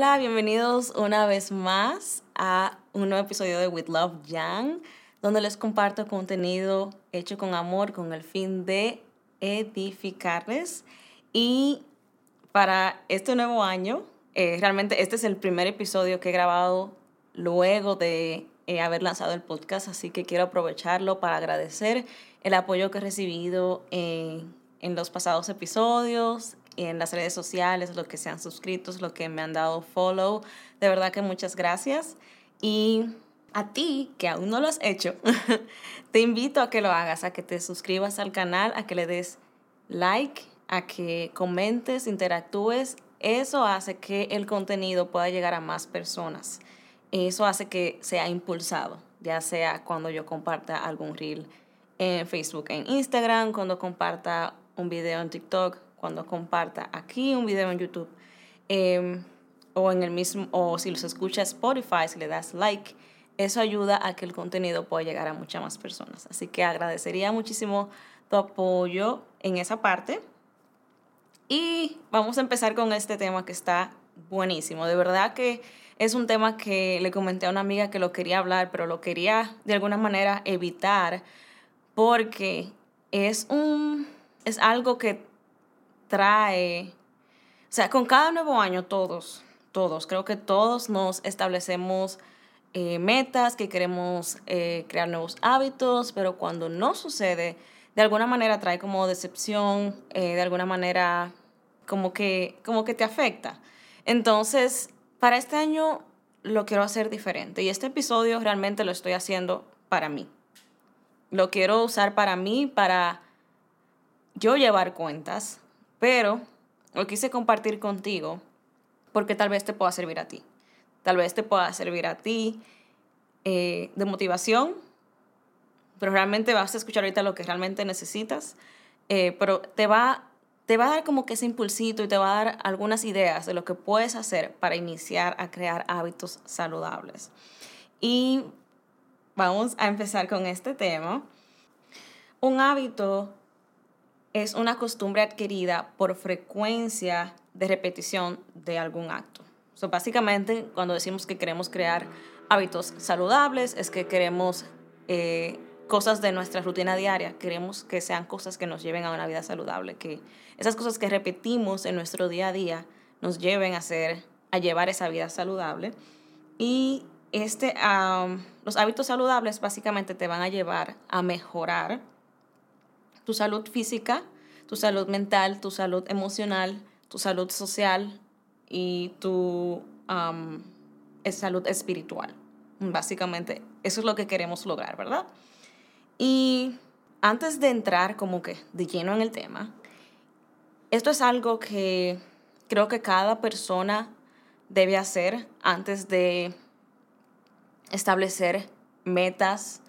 Hola, bienvenidos una vez más a un nuevo episodio de With Love Young, donde les comparto contenido hecho con amor con el fin de edificarles. Y para este nuevo año, eh, realmente este es el primer episodio que he grabado luego de eh, haber lanzado el podcast, así que quiero aprovecharlo para agradecer el apoyo que he recibido en, en los pasados episodios, en las redes sociales, los que se han suscrito, los que me han dado follow. De verdad que muchas gracias. Y a ti, que aún no lo has hecho, te invito a que lo hagas, a que te suscribas al canal, a que le des like, a que comentes, interactúes. Eso hace que el contenido pueda llegar a más personas. Eso hace que sea impulsado, ya sea cuando yo comparta algún reel en Facebook, en Instagram, cuando comparta un video en TikTok, cuando comparta aquí un video en YouTube em, o en el mismo o si los escucha Spotify, si le das like, eso ayuda a que el contenido pueda llegar a muchas más personas. Así que agradecería muchísimo tu apoyo en esa parte. Y vamos a empezar con este tema que está buenísimo. De verdad que es un tema que le comenté a una amiga que lo quería hablar, pero lo quería de alguna manera evitar porque es un es algo que trae, o sea, con cada nuevo año todos, todos, creo que todos nos establecemos eh, metas, que queremos eh, crear nuevos hábitos, pero cuando no sucede, de alguna manera trae como decepción, eh, de alguna manera como que, como que te afecta. Entonces, para este año lo quiero hacer diferente y este episodio realmente lo estoy haciendo para mí. Lo quiero usar para mí, para yo llevar cuentas, pero lo quise compartir contigo porque tal vez te pueda servir a ti. Tal vez te pueda servir a ti eh, de motivación, pero realmente vas a escuchar ahorita lo que realmente necesitas, eh, pero te va, te va a dar como que ese impulsito y te va a dar algunas ideas de lo que puedes hacer para iniciar a crear hábitos saludables. Y vamos a empezar con este tema. Un hábito es una costumbre adquirida por frecuencia de repetición de algún acto. So, básicamente, cuando decimos que queremos crear hábitos saludables, es que queremos eh, cosas de nuestra rutina diaria, queremos que sean cosas que nos lleven a una vida saludable, que esas cosas que repetimos en nuestro día a día nos lleven a, hacer, a llevar esa vida saludable. Y este, los hábitos saludables básicamente te van a llevar a mejorar tu salud física, tu salud mental, tu salud emocional, tu salud social y tu salud espiritual. Básicamente, eso es lo que queremos lograr, ¿verdad? Y antes de entrar como que de lleno en el tema, esto es algo que creo que cada persona debe hacer antes de establecer metas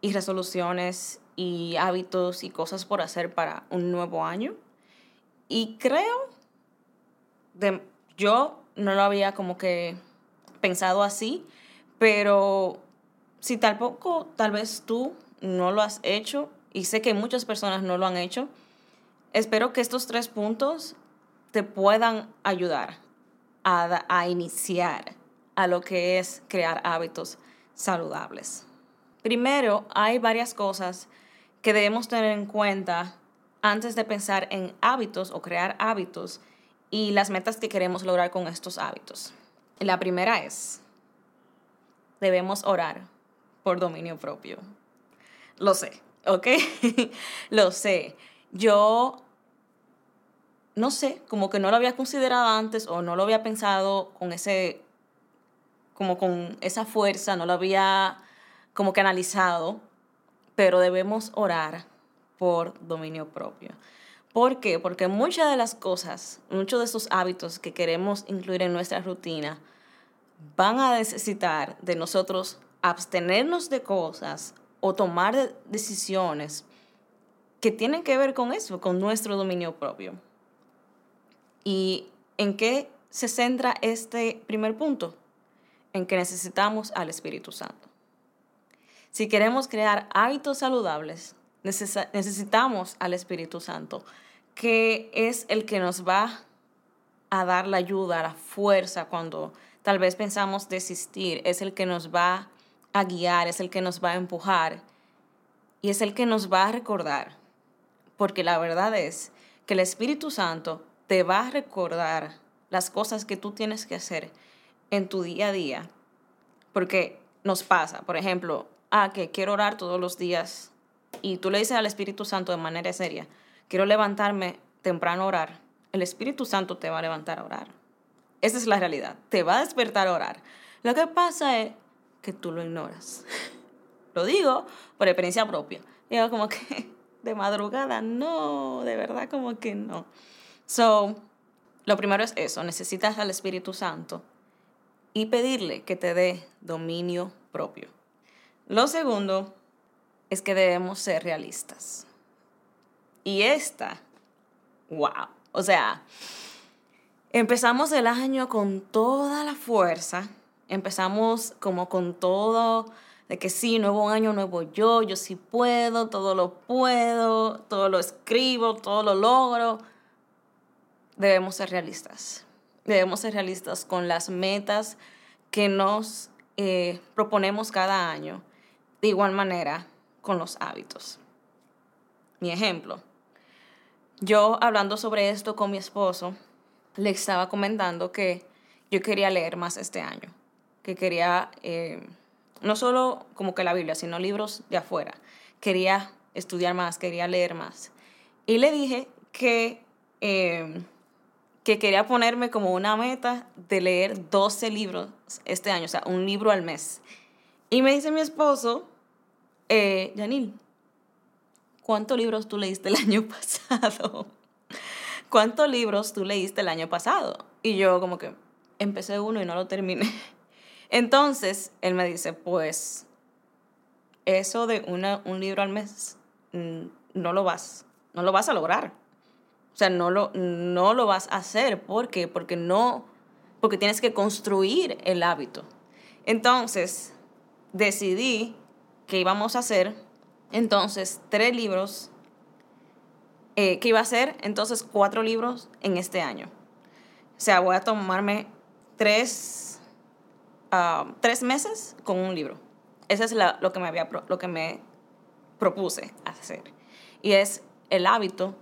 y resoluciones y hábitos y cosas por hacer para un nuevo año. Y creo, de, yo no lo había como que pensado así, pero si tampoco tal vez tú no lo has hecho, y sé que muchas personas no lo han hecho, espero que estos tres puntos te puedan ayudar a, a iniciar a lo que es crear hábitos saludables. Primero, hay varias cosas que debemos tener en cuenta antes de pensar en hábitos o crear hábitos y las metas que queremos lograr con estos hábitos. La primera es, debemos orar por dominio propio. Lo sé, ¿ok? lo sé. Yo no sé, como que no lo había considerado antes o no lo había pensado con ese, como con esa fuerza, no lo había como que analizado, pero debemos orar por dominio propio. ¿Por qué? Porque muchas de las cosas, muchos de esos hábitos que queremos incluir en nuestra rutina van a necesitar de nosotros abstenernos de cosas o tomar decisiones que tienen que ver con eso, con nuestro dominio propio. ¿Y en qué se centra este primer punto? En que necesitamos al Espíritu Santo. Si queremos crear hábitos saludables, necesitamos al Espíritu Santo, que es el que nos va a dar la ayuda, la fuerza cuando tal vez pensamos desistir, es el que nos va a guiar, es el que nos va a empujar y es el que nos va a recordar. Porque la verdad es que el Espíritu Santo te va a recordar las cosas que tú tienes que hacer en tu día a día. Porque nos pasa, por ejemplo, ah, que quiero orar todos los días y tú le dices al Espíritu Santo de manera seria, quiero levantarme temprano a orar, el Espíritu Santo te va a levantar a orar. Esa es la realidad, te va a despertar a orar. Lo que pasa es que tú lo ignoras. lo digo por experiencia propia. Digo como que de madrugada, no, de verdad como que no. So, lo primero es eso, necesitas al Espíritu Santo y pedirle que te dé dominio propio. Lo segundo es que debemos ser realistas. Y esta, wow, o sea, empezamos el año con toda la fuerza, empezamos como con todo, de que sí, nuevo año, nuevo yo, yo sí puedo, todo lo puedo, todo lo escribo, todo lo logro. Debemos ser realistas. Debemos ser realistas con las metas que nos eh, proponemos cada año. De igual manera, con los hábitos. Mi ejemplo, yo hablando sobre esto con mi esposo, le estaba comentando que yo quería leer más este año, que quería eh, no solo como que la Biblia, sino libros de afuera. Quería estudiar más, quería leer más. Y le dije que, eh, que quería ponerme como una meta de leer 12 libros este año, o sea, un libro al mes. Y me dice mi esposo, eh, Janil, ¿cuántos libros tú leíste el año pasado? ¿Cuántos libros tú leíste el año pasado? Y yo como que empecé uno y no lo terminé. Entonces, él me dice, pues, eso de una, un libro al mes, mm, no lo vas, no lo vas a lograr. O sea, no lo, no lo vas a hacer. ¿Por qué? Porque no, porque tienes que construir el hábito. Entonces, decidí que íbamos a hacer entonces tres libros, eh, que iba a hacer entonces cuatro libros en este año. O sea, voy a tomarme tres, ah, tres meses con un libro. Eso es lo, que me había, lo que me propuse hacer. Y es el hábito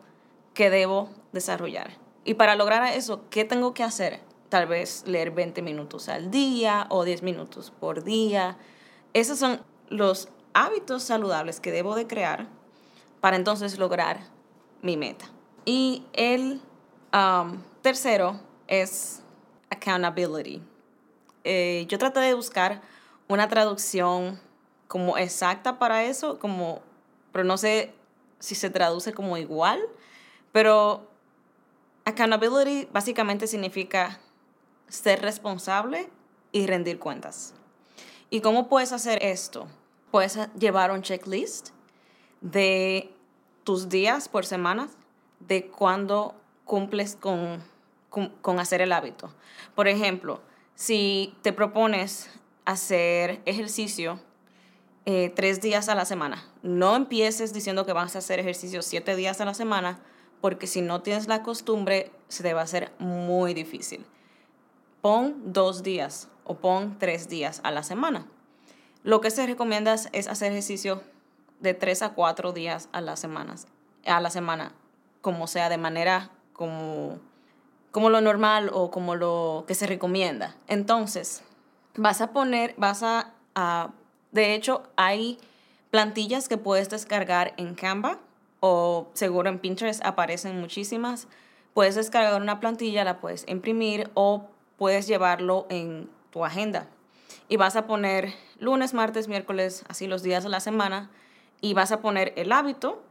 que debo desarrollar. Y para lograr eso, ¿qué tengo que hacer? Tal vez leer 20 minutos al día o 10 minutos por día. Esos son los hábitos saludables que debo de crear para entonces lograr mi meta. Y el um, tercero es accountability. Eh, yo traté de buscar una traducción como exacta para eso, como, pero no sé si se traduce como igual, pero accountability básicamente significa ser responsable y rendir cuentas. ¿Y cómo puedes hacer esto? puedes llevar un checklist de tus días por semana, de cuándo cumples con, con, hacer el hábito. Por ejemplo, si te propones hacer ejercicio eh, tres días a la semana, no empieces diciendo que vas a hacer ejercicio siete días a la semana, porque si no tienes la costumbre, se te va a hacer muy difícil. Pon dos días o pon tres días a la semana. Lo que se recomienda es hacer ejercicio de tres a cuatro días a la semana, a la semana, como sea, de manera como, como lo normal o como lo que se recomienda. Entonces, vas a poner, vas a, a de hecho, hay plantillas que puedes descargar en Canva o seguro en Pinterest aparecen muchísimas. Puedes descargar una plantilla, la puedes imprimir o puedes llevarlo en tu agenda y vas a poner lunes, martes, miércoles, así los días de la semana, y vas a poner el hábito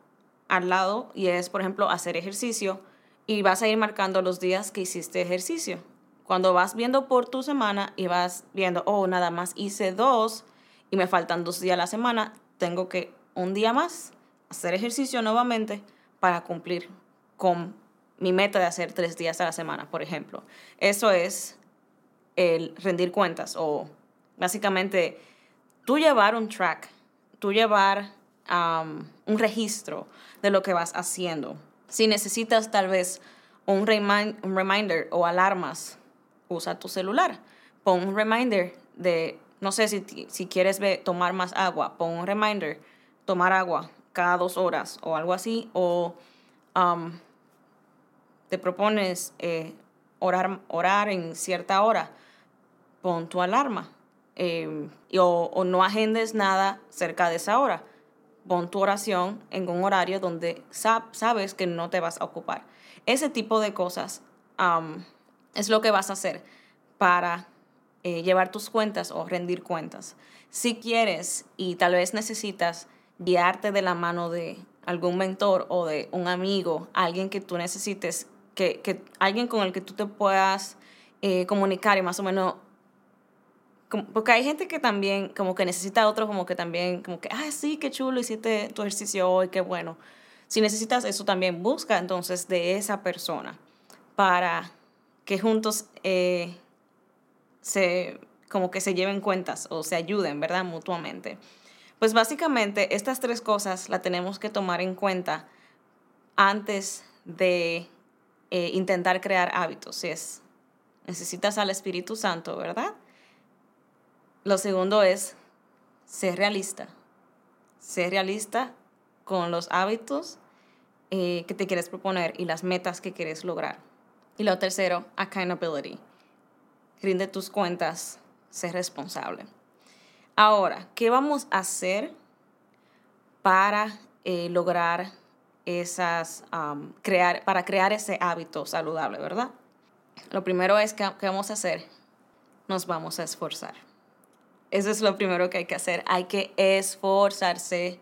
al lado y es, por ejemplo, hacer ejercicio y vas a ir marcando los días que hiciste ejercicio. Cuando vas viendo por tu semana y vas viendo, oh, nada más hice dos y me faltan dos días a la semana, tengo que un día más hacer ejercicio nuevamente para cumplir con mi meta de hacer tres días a la semana, por ejemplo. Eso es el rendir cuentas o Básicamente, tú llevar un track, tú llevar um, un registro de lo que vas haciendo. Si necesitas tal vez un, reminder o alarmas, usa tu celular. Pon un reminder de, no sé si, si quieres tomar más agua, pon un reminder, tomar agua cada dos horas o algo así, o te propones eh, orar, orar en cierta hora, pon tu alarma. Eh, o, no agendes nada cerca de esa hora. Pon tu oración en un horario donde sabes que no te vas a ocupar. Ese tipo de cosas es lo que vas a hacer para eh, llevar tus cuentas o rendir cuentas. Si quieres y tal vez necesitas guiarte de la mano de algún mentor o de un amigo, alguien que tú necesites, que, que alguien con el que tú te puedas eh, comunicar y más o menos porque hay gente que también como que necesita a otro como que también como que ah sí qué chulo hiciste tu ejercicio hoy qué bueno si necesitas eso también busca entonces de esa persona para que juntos eh, se como que se lleven cuentas o se ayuden verdad mutuamente. Pues básicamente estas tres cosas las tenemos que tomar en cuenta antes de eh, intentar crear hábitos. Es, necesitas al Espíritu Santo, ¿verdad? Lo segundo es ser realista. Ser realista con los hábitos eh, que te quieres proponer y las metas que quieres lograr. Y lo tercero, accountability. Rinde tus cuentas, ser responsable. Ahora, ¿qué vamos a hacer para eh, lograr esas, crear, para crear ese hábito saludable, verdad? Lo primero es que, ¿qué vamos a hacer? Nos vamos a esforzar. Eso es lo primero que hay que hacer. Hay que esforzarse,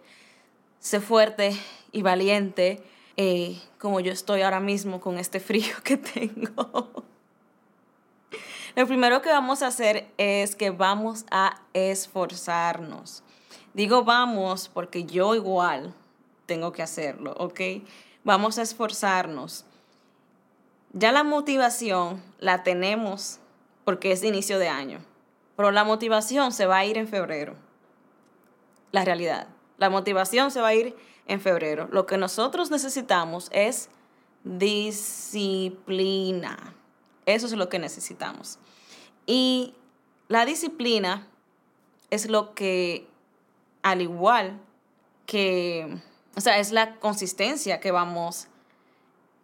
ser fuerte y valiente, eh, como yo estoy ahora mismo con este frío que tengo. Lo primero que vamos a hacer es que vamos a esforzarnos. Digo vamos porque yo igual tengo que hacerlo, ¿ok? Vamos a esforzarnos. Ya la motivación la tenemos porque es inicio de año, pero la motivación se va a ir en febrero. La realidad. La motivación se va a ir en febrero. Lo que nosotros necesitamos es disciplina. Eso es lo que necesitamos. Y la disciplina es lo que, al igual que, o sea, es la consistencia que vamos,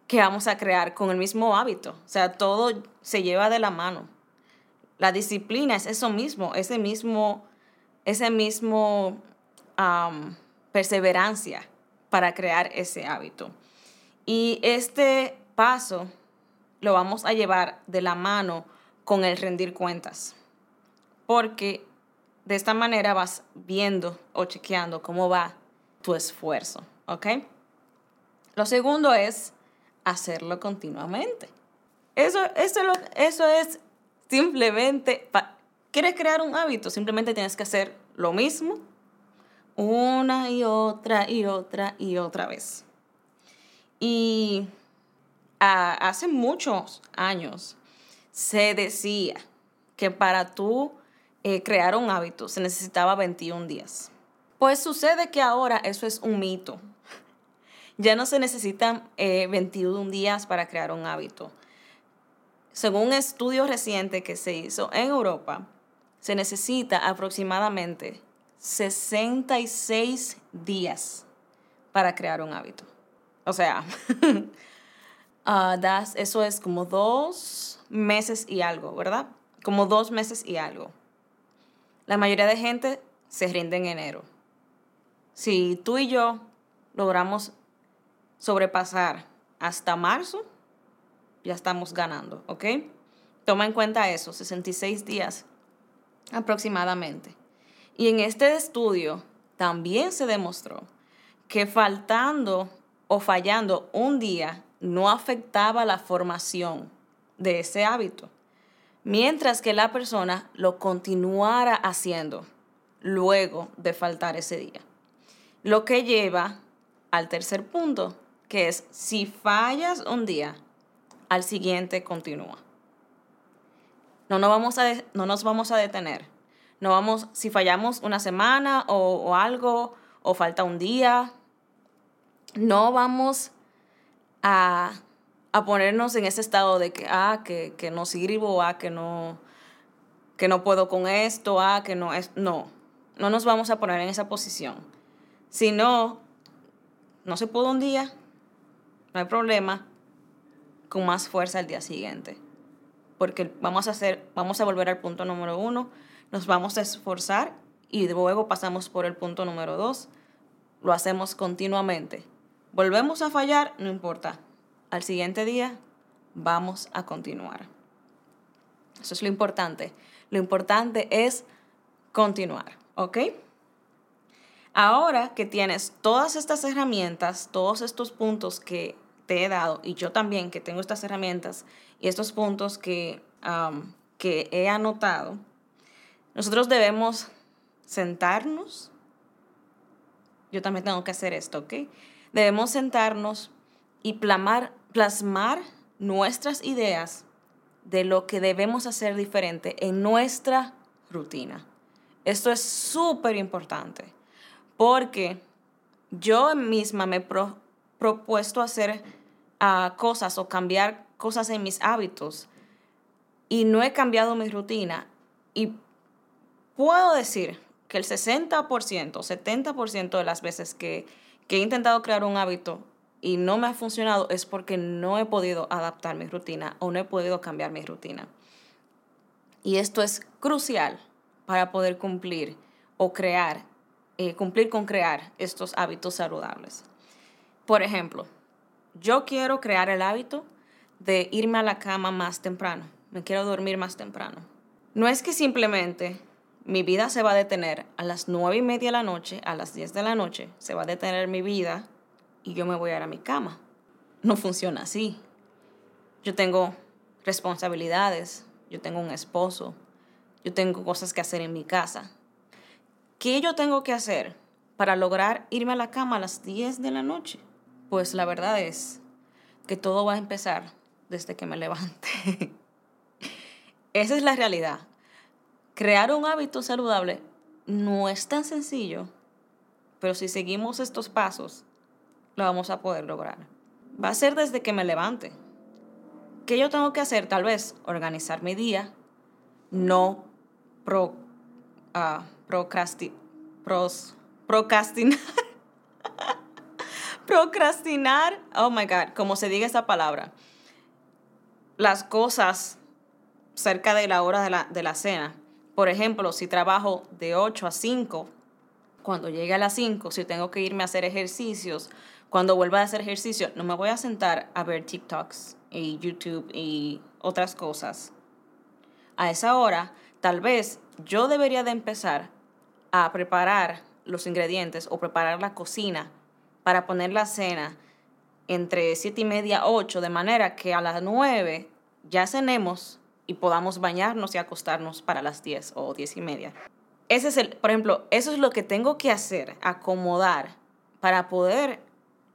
que vamos a crear con el mismo hábito. O sea, todo se lleva de la mano. La disciplina es eso mismo, ese mismo, ese mismo perseverancia para crear ese hábito. Y este paso lo vamos a llevar de la mano con el rendir cuentas. Porque de esta manera vas viendo o chequeando cómo va tu esfuerzo, ¿ok? Lo segundo es hacerlo continuamente. Eso, eso, eso es simplemente, ¿quieres crear un hábito? Simplemente tienes que hacer lo mismo una y otra y otra y otra vez. Y hace muchos años se decía que para tú eh, crear un hábito se necesitaba 21 días. Pues sucede que ahora eso es un mito. Ya no se necesitan 21 eh, días para crear un hábito. Según un estudio reciente que se hizo en Europa, se necesita aproximadamente 66 días para crear un hábito. O sea, Ah, das, eso es como dos meses y algo, ¿verdad? Como dos meses y algo. La mayoría de gente se rinde en enero. Si tú y yo logramos sobrepasar hasta marzo, ya estamos ganando, ¿ok? Toma en cuenta eso, 66 días aproximadamente. Y en este estudio también se demostró que faltando o fallando un día no afectaba la formación de ese hábito, mientras que la persona lo continuara haciendo luego de faltar ese día. Lo que lleva al tercer punto, que es si fallas un día, al siguiente continúa. No nos vamos a, no nos vamos a detener. No vamos, si fallamos una semana o, algo, o falta un día, no vamos a a ponernos en ese estado de que, ah, que, que no sirvo, ah, que no, que no puedo con esto, ah, que no es... No, no nos vamos a poner en esa posición. Si no, no se pudo un día, no hay problema, con más fuerza el día siguiente. Porque vamos a hacer, vamos a volver al punto número uno, nos vamos a esforzar y luego pasamos por el punto número dos. Lo hacemos continuamente. Volvemos a fallar, no importa. Al siguiente día vamos a continuar. Eso es lo importante. Lo importante es continuar, ¿ok? Ahora que tienes todas estas herramientas, todos estos puntos que te he dado, y yo también que tengo estas herramientas y estos puntos que, que he anotado, nosotros debemos sentarnos. Yo también tengo que hacer esto, ¿ok? Debemos sentarnos y plasmar, plasmar nuestras ideas de lo que debemos hacer diferente en nuestra rutina. Esto es súper importante porque yo misma me he propuesto hacer uh, cosas o cambiar cosas en mis hábitos y no he cambiado mi rutina y puedo decir que el 60%, 70% de las veces que, que he intentado crear un hábito y no me ha funcionado es porque no he podido adaptar mi rutina o no he podido cambiar mi rutina. Y esto es crucial para poder cumplir o crear, eh, cumplir con crear estos hábitos saludables. Por ejemplo, yo quiero crear el hábito de irme a la cama más temprano. Me quiero dormir más temprano. No es que simplemente mi vida se va a detener a las nueve y media de la noche, a las 10 de la noche, se va a detener mi vida y yo me voy a ir a mi cama. No funciona así. Yo tengo responsabilidades, yo tengo un esposo, yo tengo cosas que hacer en mi casa. ¿Qué yo tengo que hacer para lograr irme a la cama a las 10 de la noche? Pues la verdad es que todo va a empezar desde que me levante. Esa es la realidad crear un hábito saludable no es tan sencillo, pero si seguimos estos pasos, lo vamos a poder lograr. Va a ser desde que me levante. ¿Qué yo tengo que hacer? Tal vez organizar mi día, no pro, uh, procrastinar. procrastinar, oh my God, como se diga esa palabra. Las cosas cerca de la hora de la, de la cena por ejemplo, si trabajo de 8 a 5, cuando llegue a las 5, si tengo que irme a hacer ejercicios, cuando vuelva a hacer ejercicio, no me voy a sentar a ver TikToks y YouTube y otras cosas. A esa hora, tal vez yo debería de empezar a preparar los ingredientes o preparar la cocina para poner la cena entre 7 y media, 8, de manera que a las 9 ya cenemos y podamos bañarnos y acostarnos para las 10 o 10 y media. Ese es el, por ejemplo, eso es lo que tengo que hacer, acomodar para poder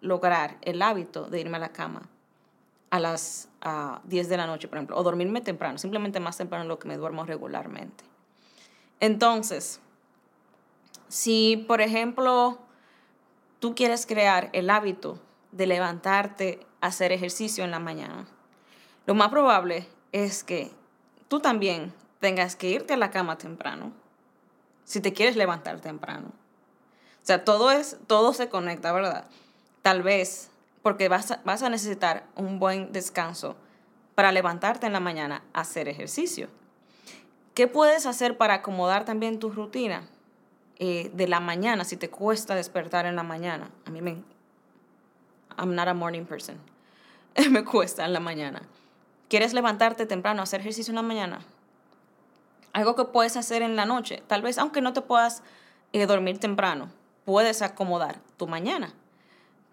lograr el hábito de irme a la cama a las 10 de la noche, por ejemplo, o dormirme temprano, simplemente más temprano de lo que me duermo regularmente. Entonces, si, por ejemplo, tú quieres crear el hábito de levantarte a hacer ejercicio en la mañana, lo más probable es que tú también tengas que irte a la cama temprano, si te quieres levantar temprano. O sea, todo, es, todo se conecta, ¿verdad? Tal vez porque vas a, necesitar un buen descanso para levantarte en la mañana a hacer ejercicio. ¿Qué puedes hacer para acomodar también tu rutina eh, de la mañana si te cuesta despertar en la mañana? A mí me... I'm not a morning person. me cuesta en la mañana. ¿Quieres levantarte temprano a hacer ejercicio en la mañana? Algo que puedes hacer en la noche. Tal vez, aunque no te puedas eh, dormir temprano, puedes acomodar tu mañana.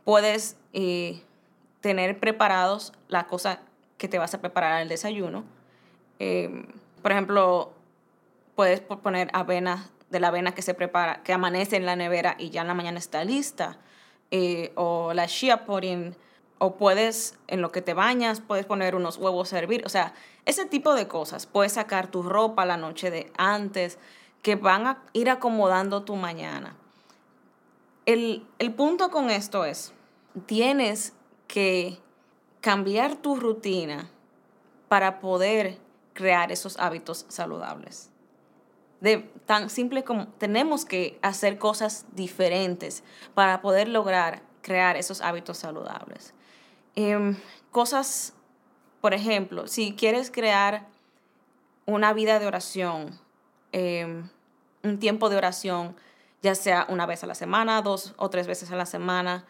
Puedes eh, tener preparados la cosa que te vas a preparar al desayuno. Em, por ejemplo, puedes poner avena de la avena que se prepara, que amanece en la nevera y ya en la mañana está lista. Eh, o la shea pudding o puedes, en lo que te bañas, puedes poner unos huevos a hervir. O sea, ese tipo de cosas. Puedes sacar tu ropa la noche de antes, que van a ir acomodando tu mañana. El, punto con esto es, tienes que cambiar tu rutina para poder crear esos hábitos saludables. De tan simple como tenemos que hacer cosas diferentes para poder lograr crear esos hábitos saludables. Em, cosas, por ejemplo, si quieres crear una vida de oración, em, un tiempo de oración, ya sea una vez a la semana, dos o tres veces a la semana,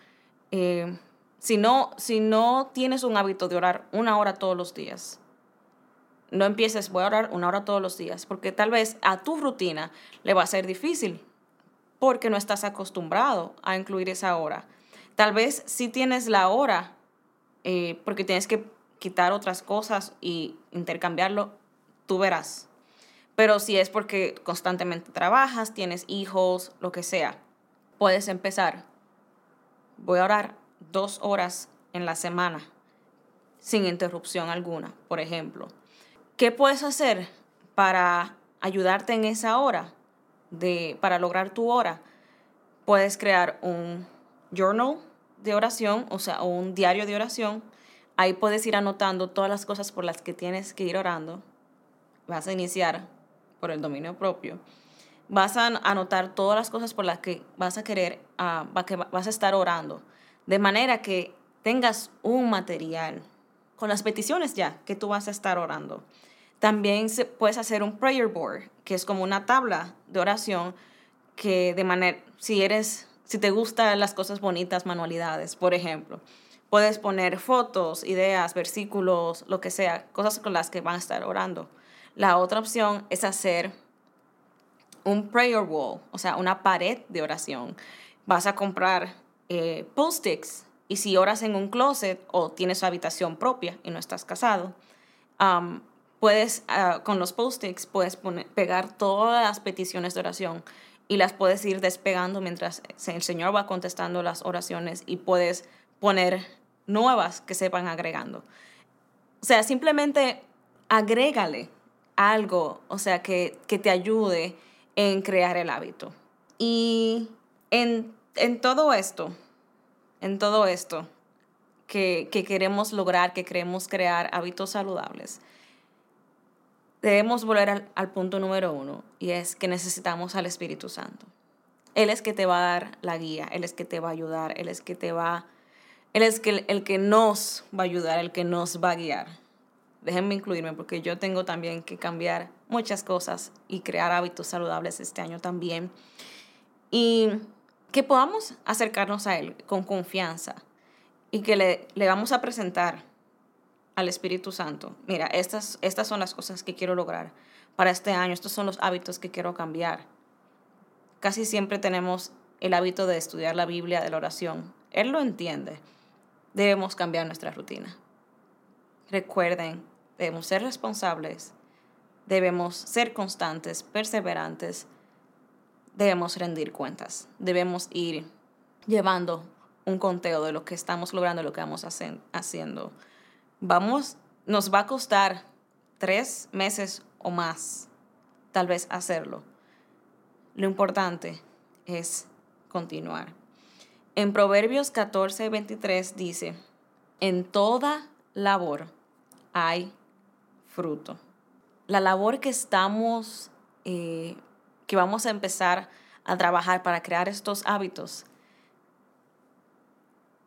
em, si, no, si no tienes un hábito de orar una hora todos los días, no empieces, voy a orar una hora todos los días, porque tal vez a tu rutina le va a ser difícil, porque no estás acostumbrado a incluir esa hora. Tal vez si tienes la hora, eh, porque tienes que quitar otras cosas y intercambiarlo, tú verás. Pero si es porque constantemente trabajas, tienes hijos, lo que sea, puedes empezar. Voy a orar dos horas en la semana, sin interrupción alguna, por ejemplo. ¿Qué puedes hacer para ayudarte en esa hora, de, para lograr tu hora? Puedes crear un journal de oración, o sea, un diario de oración. Ahí puedes ir anotando todas las cosas por las que tienes que ir orando. Vas a iniciar por el dominio propio. Vas a anotar todas las cosas por las que vas a querer, uh, que vas a estar orando. De manera que tengas un material con las peticiones ya que tú vas a estar orando. También puedes hacer un prayer board, que es como una tabla de oración que de manera, si eres, si te gustan las cosas bonitas, manualidades, por ejemplo, puedes poner fotos, ideas, versículos, lo que sea, cosas con las que van a estar orando. La otra opción es hacer un prayer wall, o sea, una pared de oración. Vas a comprar eh, post-its y si oras en un closet o tienes habitación propia y no estás casado, puedes, ah, con los post-its, puedes pegar todas las peticiones de oración y las puedes ir despegando mientras el Señor va contestando las oraciones y puedes poner nuevas que se van agregando. O sea, simplemente agrégale algo, o sea, que, que te ayude en crear el hábito. Y en, en todo esto, en todo esto que, que queremos lograr, que queremos crear hábitos saludables, debemos volver al, punto número uno y es que necesitamos al Espíritu Santo. Él es que te va a dar la guía, Él es que te va a ayudar, Él es que te va, Él es que, el que nos va a ayudar, el que nos va a guiar. Déjenme incluirme porque yo tengo también que cambiar muchas cosas y crear hábitos saludables este año también. Y que podamos acercarnos a Él con confianza y que le, le vamos a presentar al Espíritu Santo, mira, estas, estas son las cosas que quiero lograr para este año, estos son los hábitos que quiero cambiar. Casi siempre tenemos el hábito de estudiar la Biblia, de la oración. Él lo entiende. Debemos cambiar nuestra rutina. Recuerden, debemos ser responsables, debemos ser constantes, perseverantes, debemos rendir cuentas, debemos ir llevando un conteo de lo que estamos logrando, lo que vamos haciendo vamos, nos va a costar tres meses o más, tal vez hacerlo. Lo importante es continuar. En Proverbios 14, 23 dice, en toda labor hay fruto. La labor que estamos, eh, que vamos a empezar a trabajar para crear estos hábitos,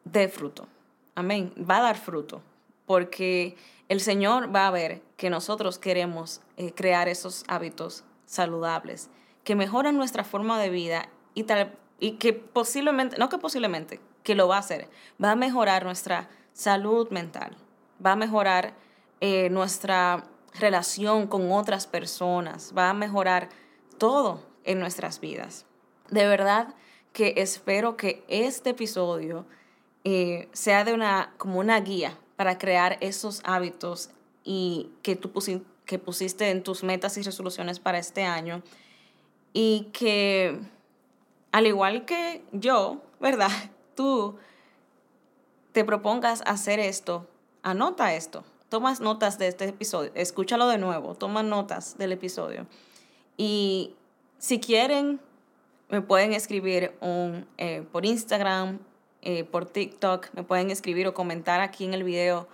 de fruto. Amén. Va a dar fruto porque el Señor va a ver que nosotros queremos eh, crear esos hábitos saludables que mejoran nuestra forma de vida y, tal, y que posiblemente, no que posiblemente, que lo va a hacer, va a mejorar nuestra salud mental, va a mejorar eh, nuestra relación con otras personas, va a mejorar todo en nuestras vidas. De verdad que espero que este episodio eh, sea de una, como una guía para crear esos hábitos y que tú que pusiste en tus metas y resoluciones para este año y que al igual que yo, ¿verdad? Tú te propongas hacer esto, anota esto, tomas notas de este episodio, escúchalo de nuevo, toma notas del episodio. Y si quieren, me pueden escribir un, eh, por Instagram eh, por TikTok, me pueden escribir o comentar aquí en el video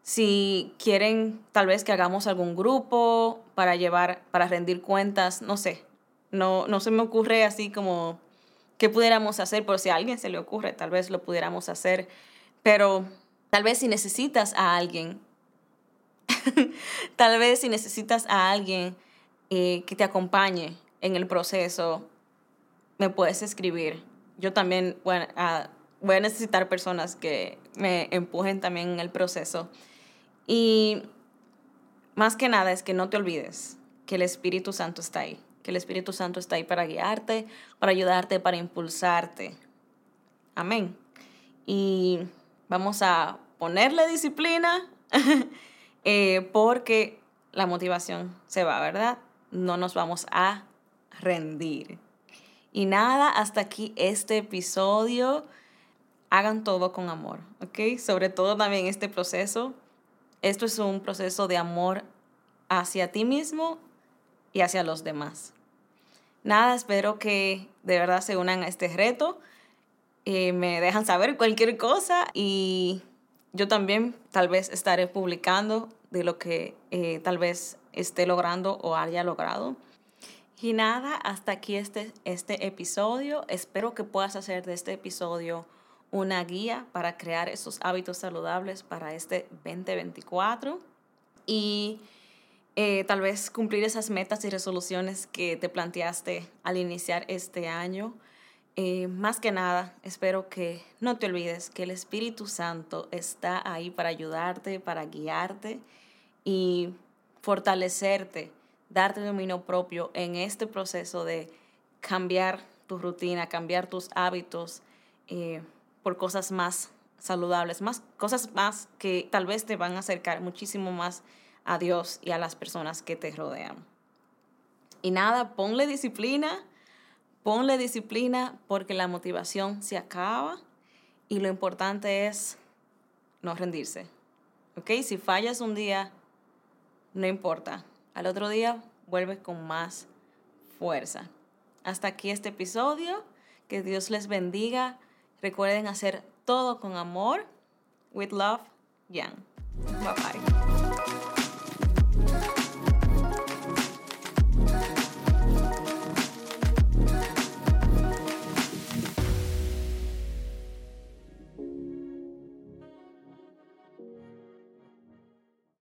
si quieren tal vez que hagamos algún grupo para llevar, para rendir cuentas, no sé. No, no se me ocurre así como qué pudiéramos hacer, pero si a alguien se le ocurre, tal vez lo pudiéramos hacer. Pero tal vez si necesitas a alguien, tal vez si necesitas a alguien eh, que te acompañe en el proceso, me puedes escribir. Yo también voy a necesitar personas que me empujen también en el proceso. Y más que nada es que no te olvides que el Espíritu Santo está ahí, que el Espíritu Santo está ahí para guiarte, para ayudarte, para impulsarte. Amén. Y vamos a ponerle disciplina eh, porque la motivación se va, ¿verdad? No nos vamos a rendir. Y nada, hasta aquí este episodio. Hagan todo con amor, ¿ok? Sobre todo también este proceso esto es un proceso de amor hacia ti mismo y hacia los demás. Nada, espero que de verdad se unan a este reto. Eh, me dejan saber cualquier cosa y yo también tal vez estaré publicando de lo que eh, tal vez esté logrando o haya logrado. Y nada, hasta aquí este, este episodio. Espero que puedas hacer de este episodio una guía para crear esos hábitos saludables para este 2024 y eh, tal vez cumplir esas metas y resoluciones que te planteaste al iniciar este año. Eh, más que nada, espero que no te olvides que el Espíritu Santo está ahí para ayudarte, para guiarte y fortalecerte, darte dominio propio en este proceso de cambiar tu rutina, cambiar tus hábitos, eh, por cosas más saludables, más cosas más que tal vez te van a acercar muchísimo más a Dios y a las personas que te rodean. Y nada, ponle disciplina, ponle disciplina porque la motivación se acaba y lo importante es no rendirse. ¿Ok? Si fallas un día, no importa. Al otro día vuelves con más fuerza. Hasta aquí este episodio. Que Dios les bendiga. Recuerden hacer todo con amor. With love, Yang. Bye bye.